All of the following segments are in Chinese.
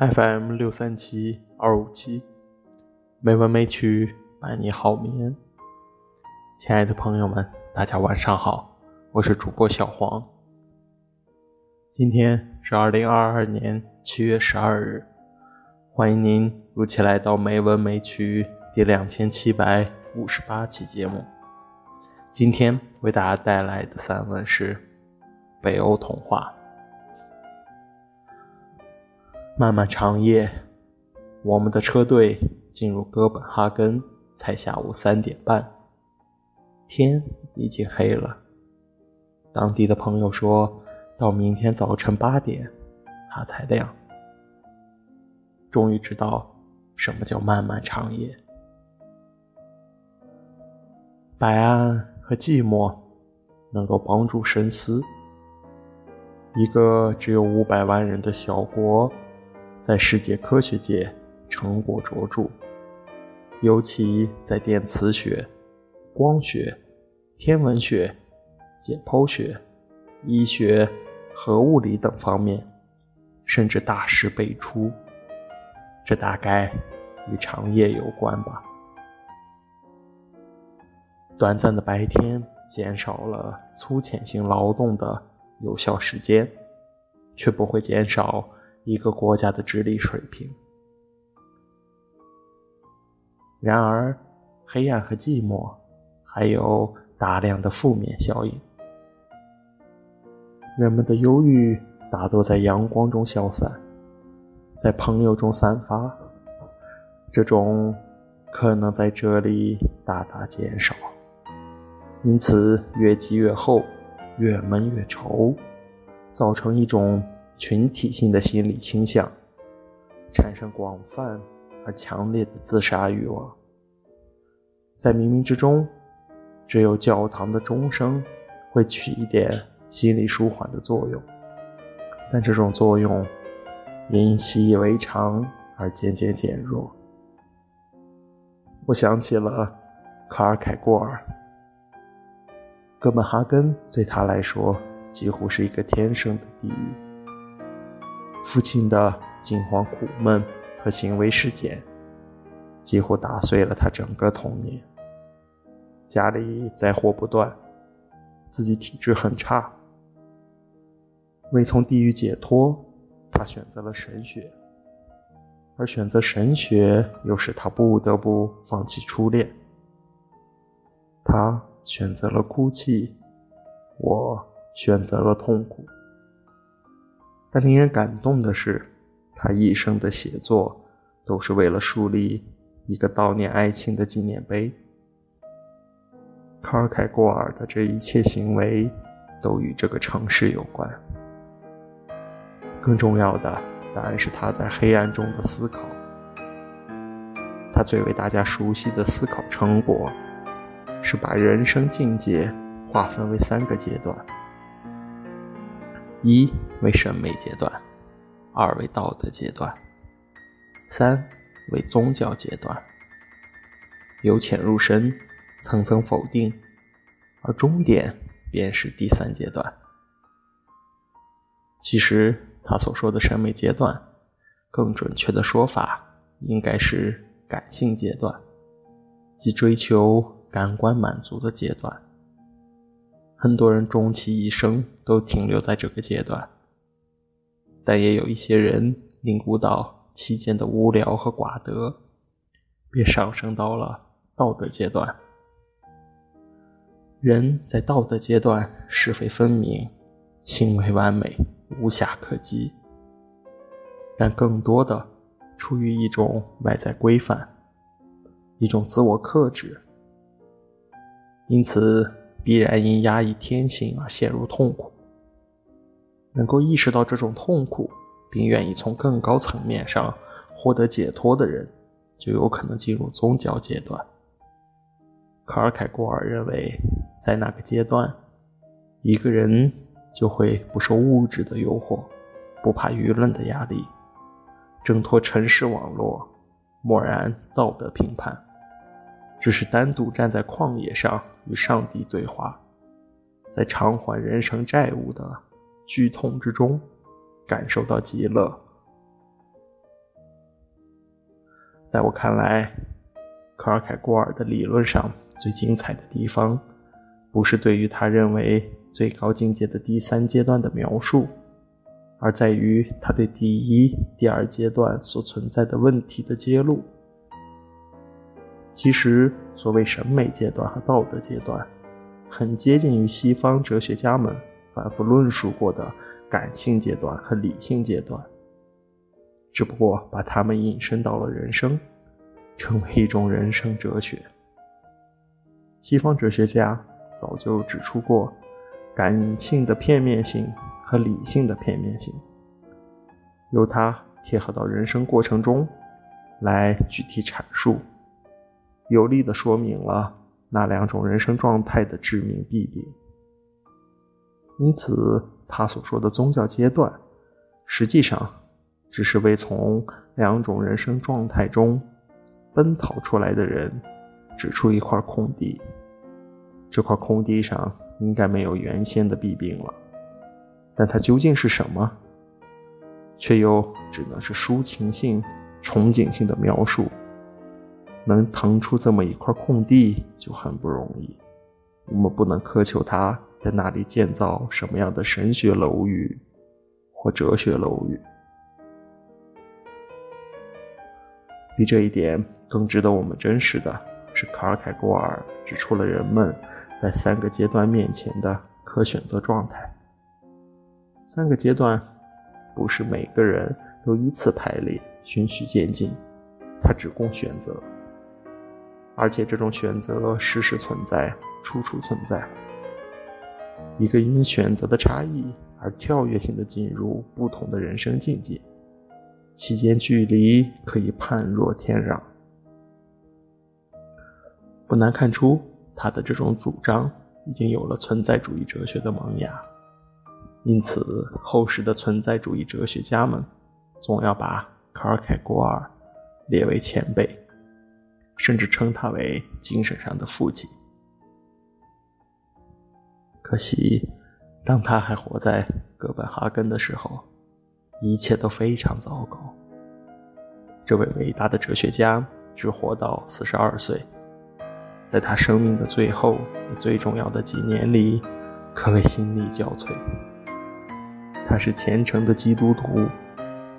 FM 六三七二五七，美文美曲伴你好眠。亲爱的朋友们，大家晚上好，我是主播小黄。今天是二零二二年七月十二日，欢迎您如期来到《美文美曲》第两千七百五十八期节目。今天为大家带来的散文是《北欧童话》。漫漫长夜，我们的车队进入哥本哈根才下午三点半，天已经黑了。当地的朋友说到明天早晨八点，它才亮。终于知道什么叫漫漫长夜。白暗和寂寞能够帮助深思，一个只有五百万人的小国。在世界科学界成果卓著，尤其在电磁学、光学、天文学、解剖学、医学、核物理等方面，甚至大师辈出。这大概与长夜有关吧。短暂的白天减少了粗浅性劳动的有效时间，却不会减少。一个国家的智力水平。然而，黑暗和寂寞还有大量的负面效应。人们的忧郁大多在阳光中消散，在朋友中散发。这种可能在这里大大减少，因此越积越厚，越闷越稠，造成一种。群体性的心理倾向，产生广泛而强烈的自杀欲望。在冥冥之中，只有教堂的钟声会起一点心理舒缓的作用，但这种作用也因习以为常而渐渐减弱。我想起了卡尔凯郭尔，哥本哈根对他来说几乎是一个天生的地狱。父亲的惊惶、苦闷和行为事件，几乎打碎了他整个童年。家里灾祸不断，自己体质很差。为从地狱解脱，他选择了神学，而选择神学又使他不得不放弃初恋。他选择了哭泣，我选择了痛苦。但令人感动的是，他一生的写作都是为了树立一个悼念爱情的纪念碑。卡尔凯郭尔的这一切行为都与这个城市有关。更重要的当然是他在黑暗中的思考。他最为大家熟悉的思考成果，是把人生境界划分为三个阶段。一为审美阶段，二为道德阶段，三为宗教阶段。由浅入深，层层否定，而终点便是第三阶段。其实他所说的审美阶段，更准确的说法应该是感性阶段，即追求感官满足的阶段。很多人终其一生都停留在这个阶段，但也有一些人领悟到期间的无聊和寡德，便上升到了道德阶段。人在道德阶段是非分明，行为完美，无瑕可击，但更多的出于一种外在规范，一种自我克制，因此。必然因压抑天性而陷入痛苦。能够意识到这种痛苦，并愿意从更高层面上获得解脱的人，就有可能进入宗教阶段。卡尔凯郭尔认为，在那个阶段，一个人就会不受物质的诱惑，不怕舆论的压力，挣脱尘世网络，漠然道德评判。只是单独站在旷野上与上帝对话，在偿还人生债务的剧痛之中，感受到极乐。在我看来，科尔凯郭尔的理论上最精彩的地方，不是对于他认为最高境界的第三阶段的描述，而在于他对第一、第二阶段所存在的问题的揭露。其实，所谓审美阶段和道德阶段，很接近于西方哲学家们反复论述过的感性阶段和理性阶段。只不过把它们引申到了人生，成为一种人生哲学。西方哲学家早就指出过，感性的片面性和理性的片面性，由它贴合到人生过程中来具体阐述，有力地说明了那两种人生状态的致命弊病。因此，他所说的宗教阶段，实际上。只是为从两种人生状态中奔逃出来的人指出一块空地，这块空地上应该没有原先的弊病了，但它究竟是什么，却又只能是抒情性、憧憬性的描述。能腾出这么一块空地就很不容易，我们不能苛求他在那里建造什么样的神学楼宇或哲学楼宇。比这一点更值得我们珍视的是，卡尔凯郭尔指出了人们在三个阶段面前的可选择状态。三个阶段不是每个人都依次排列、循序渐进，它只供选择，而且这种选择时时存在、处处存在。一个因选择的差异而跳跃性的进入不同的人生境界。期间距离可以判若天壤，不难看出他的这种主张已经有了存在主义哲学的萌芽。因此，后世的存在主义哲学家们总要把卡尔凯郭尔列为前辈，甚至称他为精神上的父亲。可惜，当他还活在哥本哈根的时候。一切都非常糟糕。这位伟大的哲学家只活到四十二岁，在他生命的最后也最重要的几年里，可谓心力交瘁。他是虔诚的基督徒，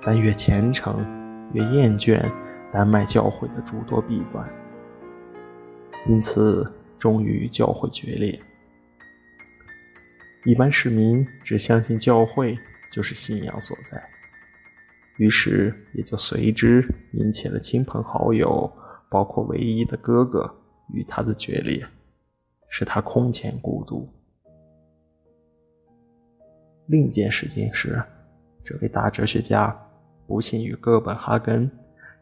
但越虔诚越厌倦丹麦教会的诸多弊端，因此终于与教会决裂。一般市民只相信教会。就是信仰所在，于是也就随之引起了亲朋好友，包括唯一的哥哥与他的决裂，使他空前孤独。另一件事情是，这位大哲学家不幸与哥本哈根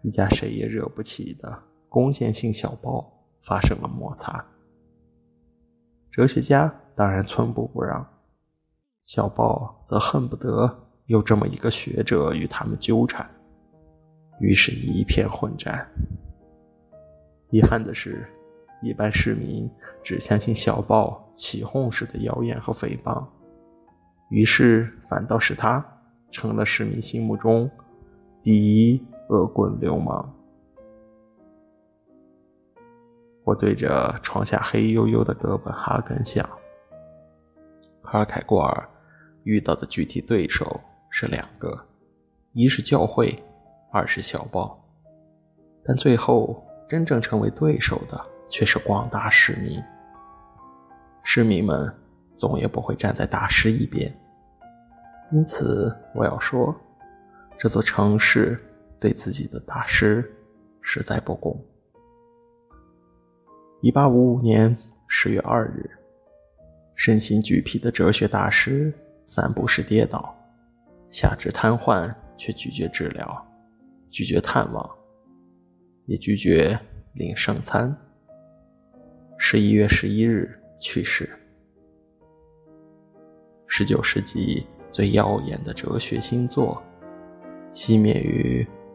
一家谁也惹不起的攻陷性小报发生了摩擦。哲学家当然寸步不让。小报则恨不得有这么一个学者与他们纠缠，于是，一片混战。遗憾的是，一般市民只相信小报起哄式的谣言和诽谤，于是反倒是他成了市民心目中第一恶棍流氓。我对着床下黑黝黝的哥本哈根想，卡尔凯郭尔。遇到的具体对手是两个，一是教会，二是小报。但最后真正成为对手的却是广大市民。市民们总也不会站在大师一边，因此我要说，这座城市对自己的大师实在不公。一八五五年十月二日，身心俱疲的哲学大师。散步时跌倒，下肢瘫痪，却拒绝治疗，拒绝探望，也拒绝领圣餐。十一月十一日去世。十九世纪最耀眼的哲学新作，熄灭于